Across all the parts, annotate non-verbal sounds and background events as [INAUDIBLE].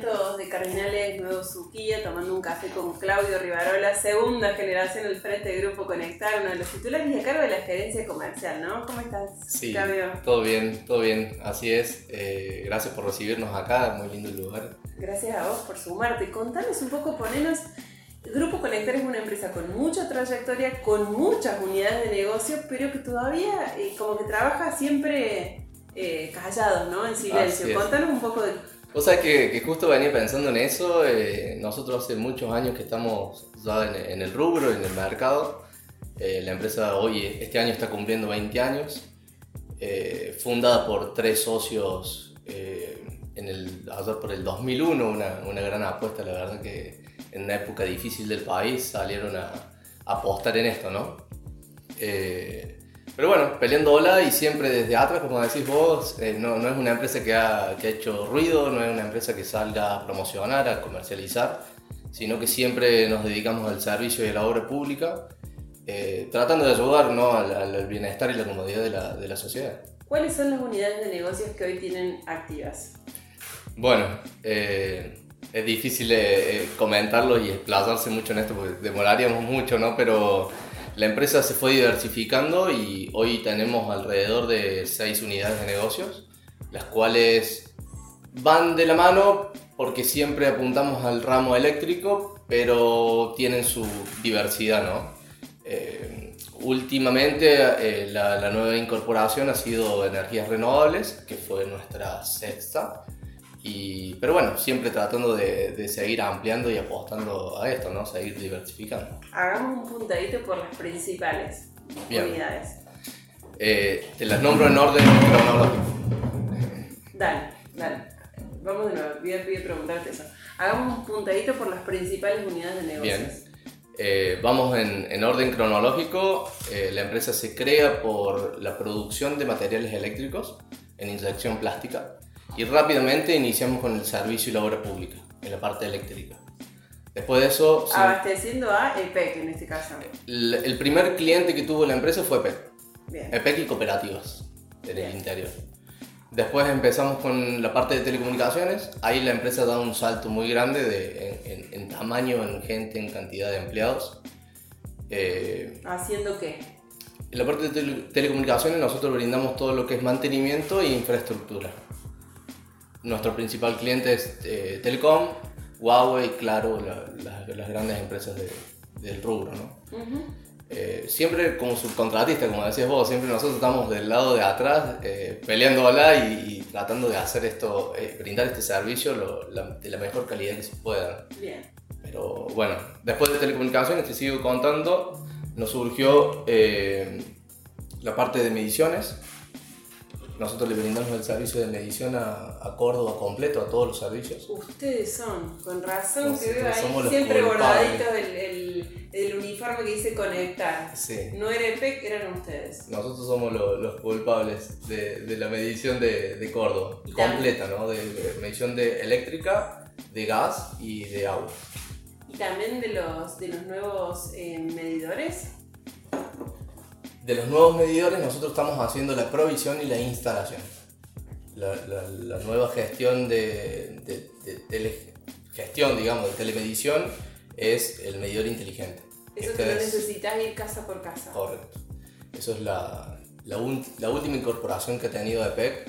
momentos de Cardinales Nuevo Suquía, tomando un café con Claudio Rivarola, segunda generación del Frente de Grupo Conectar, uno de los titulares y a cargo de la gerencia comercial, ¿no? ¿Cómo estás, sí, Todo bien, todo bien, así es. Eh, gracias por recibirnos acá, muy lindo el lugar. Gracias a vos por sumarte. Contanos un poco, ponenos Grupo Conectar es una empresa con mucha trayectoria, con muchas unidades de negocio, pero que todavía eh, como que trabaja siempre eh, callados, ¿no? En silencio. Contanos un poco de... O sea que, justo venía pensando en eso, eh, nosotros hace muchos años que estamos ya en, el rubro, en el mercado. la empresa hoy, este año está cumpliendo 20 años, fundada por tres socios en el, por el 2001, una, una gran apuesta, la verdad que en una época difícil del país salieron a, apostar en esto, ¿no? Eh, pero bueno, peleándola y siempre desde atrás, como decís vos, eh, no, no, es una empresa que ha, que ha, hecho ruido, no es una empresa que salga a promocionar, a comercializar, sino que siempre nos dedicamos al servicio y a la obra pública, eh, tratando de ayudar ¿no? al, bienestar y la comodidad de la, de la sociedad. ¿Cuáles son las unidades de negocios que hoy tienen activas? Bueno, es difícil eh, comentarlo y explayarse mucho en esto porque demoraríamos mucho, ¿no? Pero la empresa se fue diversificando y hoy tenemos alrededor de seis unidades de negocios, las cuales van de la mano porque siempre apuntamos al ramo eléctrico, pero tienen su diversidad, ¿no? Eh, últimamente eh, la, la nueva incorporación ha sido energías renovables, que fue nuestra sexta pero bueno, siempre tratando de, seguir ampliando y apostando a esto, ¿no? Seguir diversificando. Hagamos un puntadito por las principales unidades. Eh, te las nombro en orden cronológico. Dale, dale. Vamos de nuevo, voy a, preguntarte eso. Hagamos un puntadito por las principales unidades de negocios. Bien. Eh, vamos en, en, orden cronológico. Eh, la empresa se crea por la producción de materiales eléctricos en inyección plástica y rápidamente iniciamos con el servicio y la obra pública, en la parte eléctrica. Después de eso... Abasteciendo a EPEC en este caso. El, primer cliente que tuvo la empresa fue EPEC. Bien. EPEC y cooperativas en el interior. Después empezamos con la parte de telecomunicaciones. Ahí la empresa da un salto muy grande de, en, tamaño, en gente, en cantidad de empleados. Eh, ¿Haciendo qué? En la parte de telecomunicaciones nosotros brindamos todo lo que es mantenimiento e infraestructura. Nuestro principal cliente es eh, Telecom, Huawei, Claro, las grandes empresas del rubro. ¿no? Eh, siempre como subcontratista, como decías vos, siempre nosotros estamos del lado de atrás eh, peleándola y, y, tratando de hacer esto, eh, brindar este servicio de la mejor calidad que se pueda. Bien. Pero bueno, después de telecomunicaciones, te sigo contando, nos surgió la parte de mediciones, nosotros le brindamos el servicio de medición a, a, Córdoba completo, a todos los servicios. Ustedes son, con razón que veo ahí siempre bordadito el, el, uniforme que dice conectar. Sí. No era EPEC, eran ustedes. Nosotros somos los culpables de, de, la medición de, de Córdoba, completa, ¿no? De, medición de eléctrica, de gas y de agua. ¿Y también de los, de los nuevos eh, medidores? De los nuevos medidores nosotros estamos haciendo la provisión y la instalación. La, la, nueva gestión de, de, gestión, digamos, de telemedición es el medidor inteligente. Eso que lo necesitas ir casa por casa. Correcto. Eso es la, la, última incorporación que ha tenido EPEC.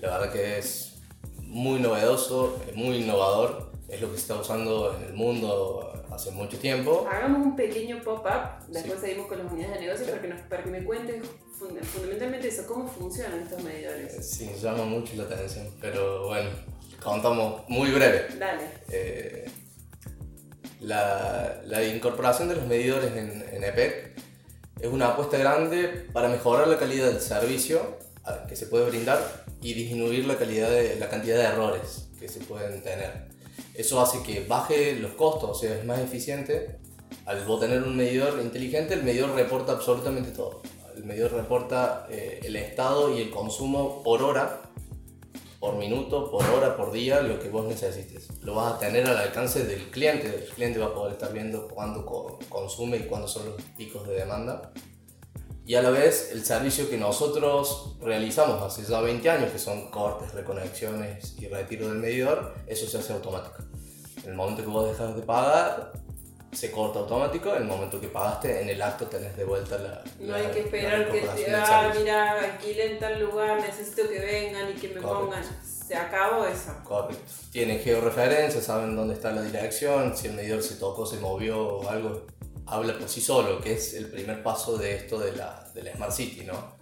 La verdad que es muy novedoso, muy innovador. Es lo que se está usando en el mundo hace mucho tiempo. Hagamos un pequeño pop-up, después seguimos con las unidades de negocio para, que nos, para que me cuentes fundamentalmente eso, cómo funcionan estos medidores. Eh, sí, llama mucho la atención, pero bueno, contamos muy breve. Dale. Eh, la, la, incorporación de los medidores en, en EPEC es una apuesta grande para mejorar la calidad del servicio que se puede brindar y disminuir la, calidad de, la cantidad de errores que se pueden tener. Eso hace que baje los costos, o sea, es más eficiente. Al tener un medidor inteligente, el medidor reporta absolutamente todo. El medidor reporta eh, el estado y el consumo por hora, por minuto, por hora, por día, lo que vos necesites. Lo vas a tener al alcance del cliente. El cliente va a poder estar viendo cuándo consume y cuándo son los picos de demanda. Y a la vez el servicio que nosotros realizamos hace ya 20 años, que son cortes, reconexiones y retiro del medidor, eso se hace automático. En el momento que vos dejas de pagar, se corta automático, en el momento que pagaste, en el acto tenés de vuelta la... No hay que esperar que te ah, mira, alquilen tal lugar, necesito que vengan y que me pongan. Se acabó eso. Correcto. Tienen georreferencia, saben dónde está la dirección, si el medidor se tocó, se movió o algo, habla por sí solo, que es el primer paso de esto de la, de la Smart City, ¿no?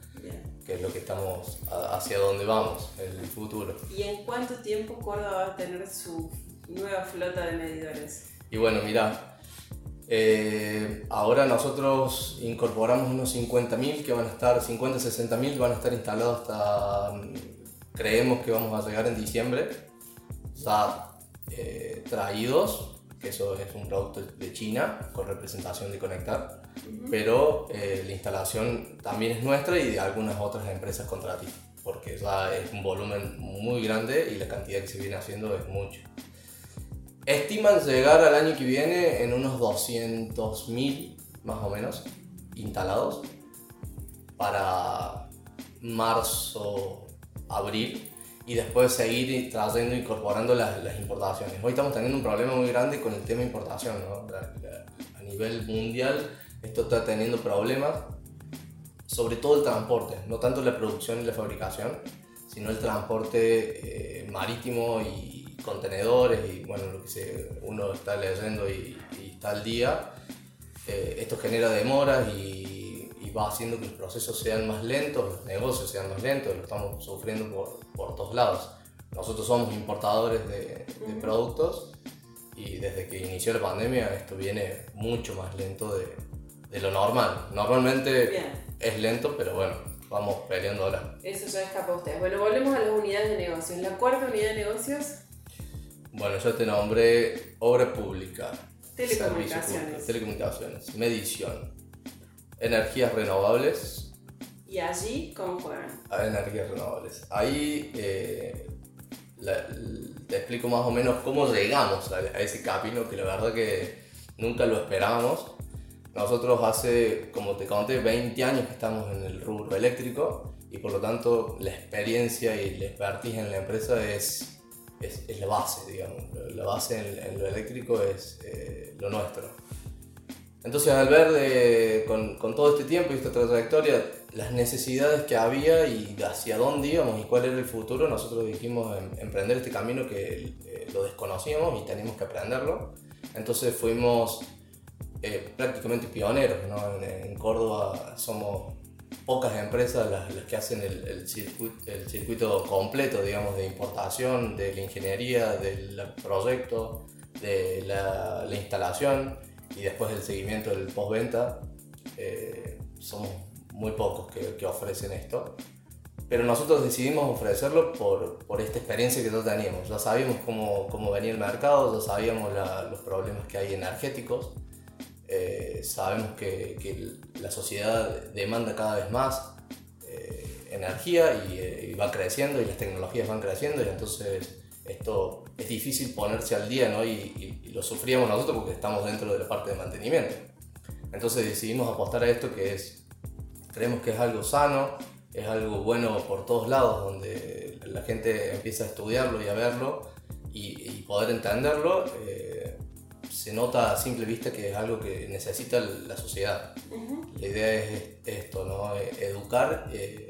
Que es lo que estamos, hacia dónde vamos el futuro. ¿Y en cuánto tiempo Córdoba va a tener su nueva flota de medidores? Y bueno, mira, eh, ahora nosotros incorporamos unos 50.000 que van a estar, 50, 60.000 van a estar instalados hasta, creemos que vamos a llegar en diciembre, ya eh, traídos que eso es un producto de China con representación de Conectar, pero eh, la instalación también es nuestra y de algunas otras empresas contratistas, porque ya es un volumen muy grande y la cantidad que se viene haciendo es mucho. Estiman llegar al año que viene en unos 200.000 más o menos instalados para marzo, abril y después seguir trayendo, incorporando las, las, importaciones. Hoy estamos teniendo un problema muy grande con el tema importación. ¿no? A nivel mundial esto está teniendo problemas, sobre todo el transporte, no tanto la producción y la fabricación, sino el transporte eh, marítimo y contenedores y bueno, lo que se, uno está leyendo y, está al día. Eh, esto genera demoras y va haciendo que los procesos sean más lentos, los negocios sean más lentos, lo estamos sufriendo por, por todos lados. Nosotros somos importadores de, productos y desde que inició la pandemia esto viene mucho más lento de, de lo normal. Normalmente es lento, pero bueno, vamos peleando ahora. Eso ya escapa a ustedes. Bueno, volvemos a las unidades de negocios. La cuarta unidad de negocios. Bueno, yo te nombré obra pública. Telecomunicaciones. telecomunicaciones, medición, energías renovables. ¿Y allí cómo juegan? A energías renovables. Ahí eh, te explico más o menos cómo llegamos a, ese camino que la verdad que nunca lo esperábamos. Nosotros hace, como te conté, 20 años que estamos en el rubro eléctrico y por lo tanto la experiencia y la expertise en la empresa es, es, la base, digamos. La base en, lo eléctrico es eh, lo nuestro. Entonces al ver con, con, todo este tiempo y esta trayectoria las necesidades que había y hacia dónde íbamos y cuál era el futuro, nosotros dijimos em, emprender este camino que eh, lo desconocíamos y teníamos que aprenderlo. Entonces fuimos eh, prácticamente pioneros. ¿no? En, Córdoba somos pocas empresas las, las que hacen el, el, circuito, el, circuito, completo, digamos, de importación, de la ingeniería, del proyecto, de la, la instalación y después el seguimiento del postventa, eh, somos muy pocos que, que, ofrecen esto. Pero nosotros decidimos ofrecerlo por, por, esta experiencia que ya teníamos. Ya sabíamos cómo, cómo venía el mercado, ya sabíamos los problemas que hay energéticos, eh, sabemos que, que, la sociedad demanda cada vez más eh, energía y, y, va creciendo y las tecnologías van creciendo y entonces esto es difícil ponerse al día, ¿no? Y, lo sufríamos nosotros porque estamos dentro de la parte de mantenimiento. Entonces decidimos apostar a esto que es, creemos que es algo sano, es algo bueno por todos lados, donde la gente empieza a estudiarlo y a verlo y, poder entenderlo. Eh, se nota a simple vista que es algo que necesita la sociedad. La idea es esto, ¿no? Educar. Eh,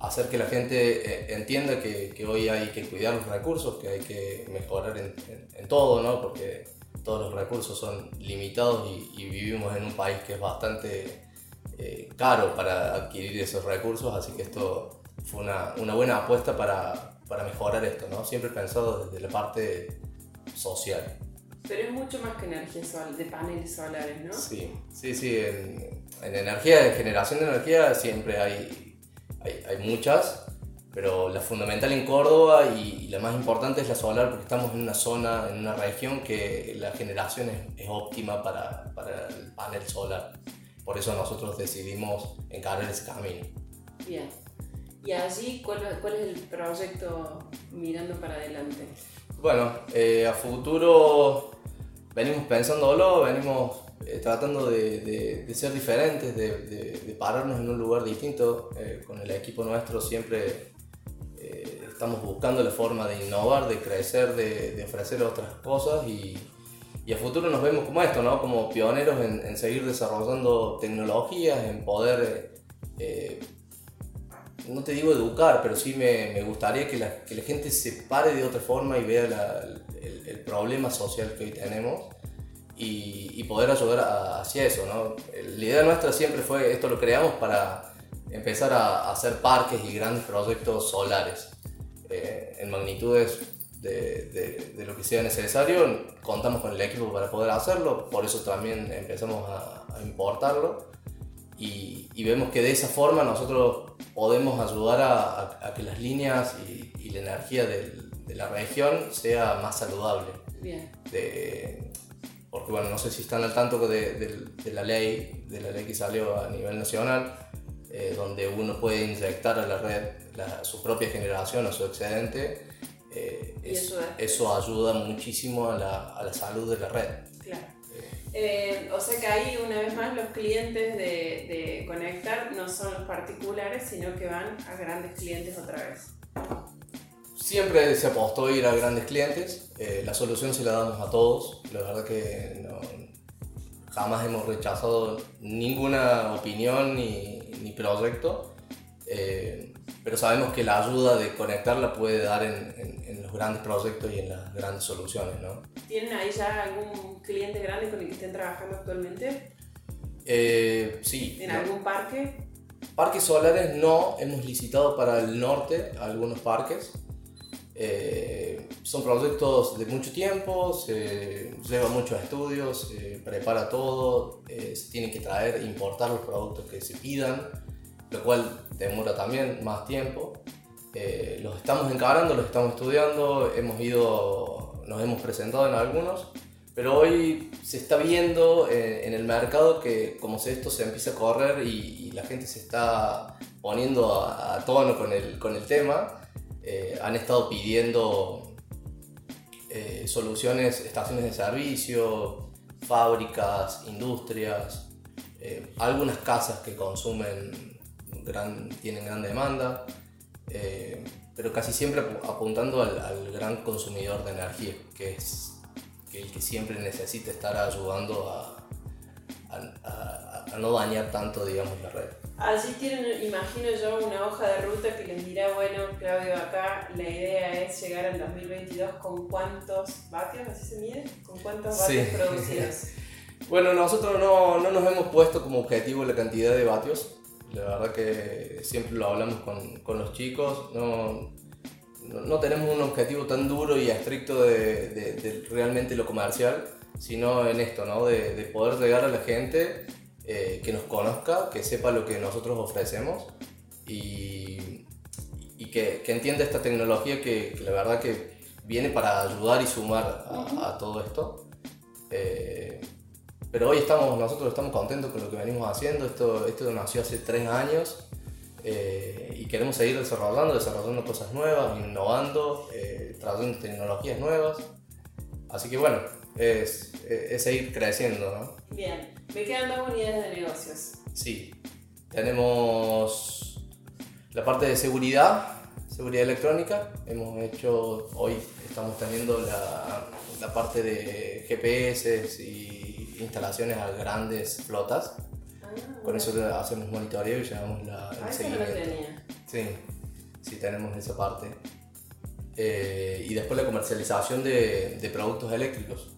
hacer que la gente eh, entienda que, que, hoy hay que cuidar los recursos, que hay que mejorar en, en, todo, ¿no? porque todos los recursos son limitados y, vivimos en un país que es bastante eh, caro para adquirir esos recursos, así que esto fue una, una buena apuesta para, para, mejorar esto, ¿no? siempre pensado desde la parte social. Pero es mucho más que energía solar, de paneles solares, ¿no? Sí, sí, sí. En, en energía, en generación de energía siempre hay hay, muchas, pero la fundamental en Córdoba y, la más importante es la solar porque estamos en una zona, en una región que la generación es, óptima para, para, el panel solar. Por eso nosotros decidimos encarar ese camino. Bien. ¿Y allí cuál, cuál es el proyecto mirando para adelante? Bueno, eh, a futuro venimos pensándolo, venimos eh, tratando de, de, ser diferentes, de, de, pararnos en un lugar distinto. Eh, con el equipo nuestro siempre eh, estamos buscando la forma de innovar, de crecer, de, ofrecer otras cosas y, y, a futuro nos vemos como esto, ¿no? como pioneros en, seguir desarrollando tecnologías, en poder no te digo educar, pero sí me, gustaría que la, gente se pare de otra forma y vea el, problema social que hoy tenemos y, y poder ayudar hacia eso. ¿no? La idea nuestra siempre fue, esto lo creamos para empezar a, hacer parques y grandes proyectos solares eh, en magnitudes de, de, de, lo que sea necesario. Contamos con el equipo para poder hacerlo, por eso también empezamos a, a importarlo y, y, vemos que de esa forma nosotros podemos ayudar a, a, que las líneas y, y la energía de, de, la región sea más saludable. Bien. De, porque bueno, no sé si están al tanto de, de, la ley, de la ley que salió a nivel nacional, eh, donde uno puede inyectar a la red la, su propia generación o su excedente. Eh, es, eso, eso, ayuda muchísimo a la, a la salud de la red. Claro. Eh, o sea que ahí una vez más los clientes de, de, Conectar no son los particulares, sino que van a grandes clientes otra vez. Siempre se apostó a ir a grandes clientes, eh, la solución se la damos a todos, la verdad que no, jamás hemos rechazado ninguna opinión ni, ni proyecto. Eh, pero sabemos que la ayuda de conectarla puede dar en, en, los grandes proyectos y en las grandes soluciones, ¿no? ¿Tienen ahí ya algún cliente grande con el que estén trabajando actualmente? Eh, sí. ¿En algún parque? Parques solares no, hemos licitado para el norte algunos parques. Eh, son proyectos de mucho tiempo, se lleva muchos estudios, se prepara todo, eh, se tiene que traer, importar los productos que se pidan lo cual demora también más tiempo. Eh, los estamos encarando, los estamos estudiando, hemos ido, nos hemos presentado en algunos, pero hoy se está viendo eh, en el mercado que como esto se empieza a correr y, la gente se está poniendo a, tono con el, con el tema, eh, han estado pidiendo soluciones, estaciones de servicio, fábricas, industrias, algunas casas que consumen gran, tienen gran demanda, eh, pero casi siempre apuntando al, al, gran consumidor de energía, que es el que siempre necesita estar ayudando a, a, a, no dañar tanto, digamos, la red. Así tienen, imagino yo, una hoja de ruta que les dirá, bueno, Claudio, acá la idea es llegar al 2022 con cuántos vatios, así se mide, con cuántos vatios producidos. [LAUGHS] bueno, nosotros no, no, nos hemos puesto como objetivo la cantidad de vatios, la verdad que siempre lo hablamos con, con los chicos. No, no, tenemos un objetivo tan duro y estricto de, de, realmente lo comercial, sino en esto, ¿no? de, de poder llegar a la gente eh, que nos conozca, que sepa lo que nosotros ofrecemos y, y que, que, entienda esta tecnología que, que, la verdad que viene para ayudar y sumar a, a todo esto. Eh, pero hoy estamos, nosotros estamos contentos con lo que venimos haciendo. Esto, esto nació hace tres años eh, y queremos seguir desarrollando, desarrollando cosas nuevas, innovando, eh, trayendo tecnologías nuevas. Así que bueno, es, es, seguir creciendo. ¿no? Bien, me quedan dos unidades de negocios. Sí, tenemos la parte de seguridad, seguridad electrónica. Hemos hecho, hoy estamos teniendo la, la parte de GPS y instalaciones a grandes flotas. Ah, Con eso hacemos monitoreo y llevamos la, el ah, seguimiento. sí, sí, tenemos esa parte. Eh, y después la comercialización de, de, productos eléctricos.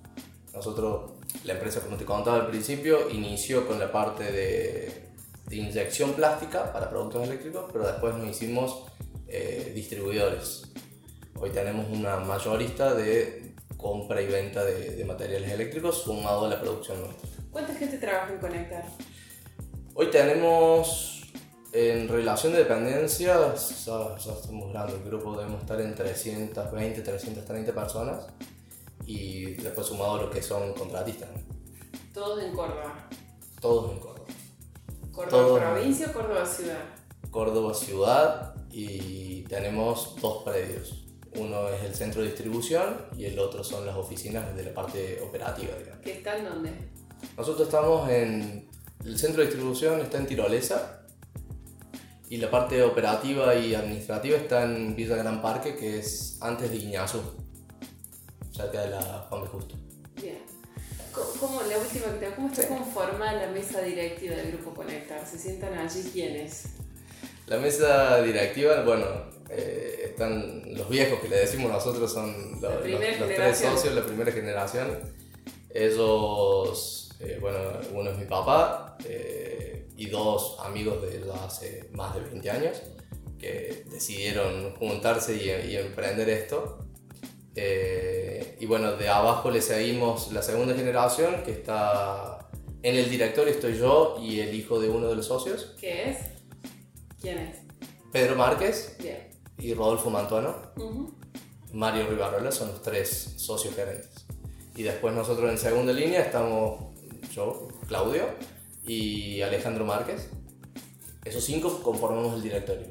Nosotros, la empresa, como te contaba al principio, inició con la parte de, de inyección plástica para productos eléctricos, pero después nos hicimos eh, distribuidores. Hoy tenemos una mayorista de compra y venta de, de, materiales eléctricos sumado a la producción nuestra. ¿Cuánta gente trabaja en Conectar? Hoy tenemos, en relación de dependencia, ya, ya estamos grandes, el grupo debemos estar en 320, 330 personas y después sumado a lo que son contratistas. ¿Todos en Córdoba? Todos en Córdoba. ¿Córdoba provincia o Córdoba ciudad? Córdoba ciudad y tenemos dos predios uno es el centro de distribución y el otro son las oficinas de la parte operativa. ¿Qué están dónde? Nosotros estamos en. El centro de distribución está en Tirolesa y la parte operativa y administrativa está en Villa Gran Parque, que es antes de Guiñazú, cerca de la Juan de Justo. Bien. ¿Cómo, la última ¿cómo está conformada la mesa directiva del Grupo Conectar? ¿Se sientan allí quiénes? La mesa directiva, bueno, eh, están los viejos que le decimos nosotros, son los, tres socios, la primera generación. Ellos, eh, bueno, uno es mi papá eh, y dos amigos de ellos hace más de 20 años que decidieron juntarse y, emprender esto. Y bueno, de abajo le seguimos la segunda generación que está en el directorio, estoy yo y el hijo de uno de los socios. ¿Qué es? ¿Quién es? Pedro Márquez y Rodolfo Mantuano. Mario Rivarola son los tres socios gerentes. Y después nosotros en segunda línea estamos yo, Claudio y Alejandro Márquez. Esos cinco conformamos el directorio.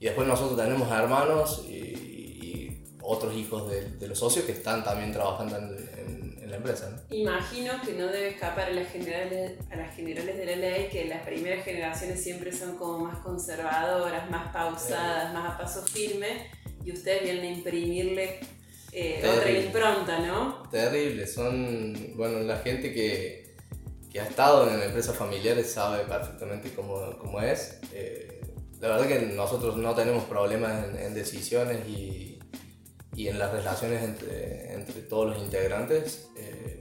Y después nosotros tenemos hermanos y, otros hijos de, los socios que están también trabajando en, la empresa. Imagino que no debe escapar a las, generales, a las generales de la ley que las primeras generaciones siempre son como más conservadoras, más pausadas, más a paso firme y ustedes vienen a imprimirle eh, otra impronta, ¿no? Terrible, son, bueno, la gente que, que ha estado en empresas familiares sabe perfectamente cómo, cómo es. Eh, la verdad que nosotros no tenemos problemas en decisiones y y en las relaciones entre, entre todos los integrantes, eh,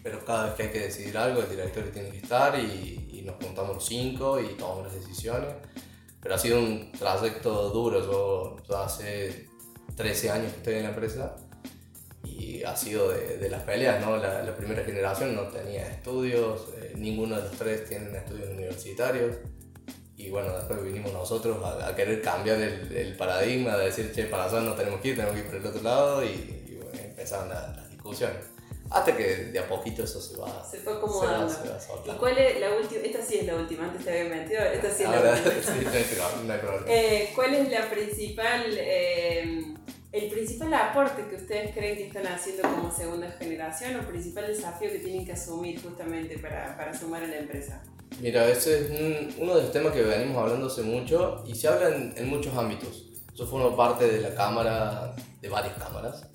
pero cada vez que hay que decidir algo, el directorio tiene que estar y, y, nos juntamos los cinco y tomamos las decisiones. Pero ha sido un trayecto duro, yo, hace 13 años que estoy en la empresa y ha sido de, de las peleas, ¿no? La, la, primera generación no tenía estudios, eh, ninguno de los tres tiene estudios universitarios y bueno, después vinimos nosotros a, querer cambiar el, el, paradigma, de decir, che, para allá no tenemos que ir, tenemos que ir por el otro lado, y, bueno, empezaron las, discusiones. Hasta que de a poquito eso se va. Se fue acomodando. Se va, se ¿Y cuál es la última? Esta sí es la última, antes te había mentido, esta sí es la [LAUGHS] última. sí, no, hay problema. Eh, ¿Cuál es la principal, eh, el principal aporte que ustedes creen que están haciendo como segunda generación o principal desafío que tienen que asumir justamente para, para sumar a la empresa? Mira, ese es uno de los temas que venimos hablando hace mucho y se habla en, muchos ámbitos. Yo formo parte de la cámara, de varias cámaras,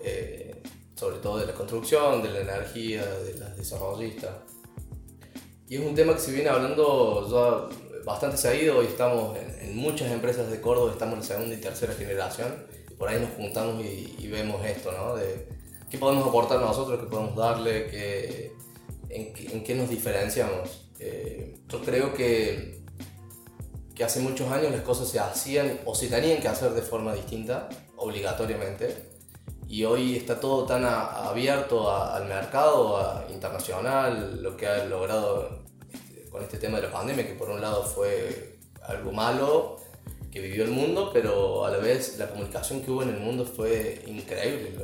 eh, sobre todo de la construcción, de la energía, de las desarrollistas. Y es un tema que se viene hablando ya bastante seguido. Hoy estamos en, muchas empresas de Córdoba, estamos en segunda y tercera generación. Y por ahí nos juntamos y, vemos esto, ¿no? De qué podemos aportar nosotros, qué podemos darle, qué, en, en qué nos diferenciamos. Eh, yo creo que, que hace muchos años las cosas se hacían o se tenían que hacer de forma distinta, obligatoriamente, y hoy está todo tan abierto al mercado internacional, lo que ha logrado este, con este tema de la pandemia, que por un lado fue algo malo que vivió el mundo, pero a la vez la comunicación que hubo en el mundo fue increíble,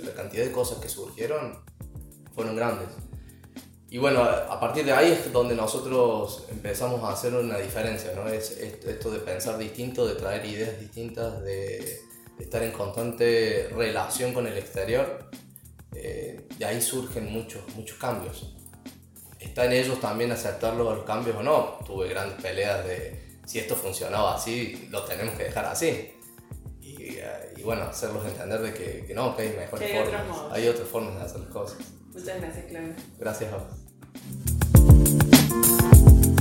la cantidad de cosas que surgieron fueron grandes. Y bueno, a partir de ahí es donde nosotros empezamos a hacer una diferencia, ¿no? Es esto de pensar distinto, de traer ideas distintas, de, estar en constante relación con el exterior. Eh, de ahí surgen muchos, muchos cambios. Está en ellos también aceptar los cambios o no. Tuve grandes peleas de si esto funcionaba así, lo tenemos que dejar así. Y, eh, bueno, hacerlos entender de que, que no, que hay mejores formas. Hay otras formas de hacer las cosas. Muchas gracias, Claudio. Gracias a vos. Thank you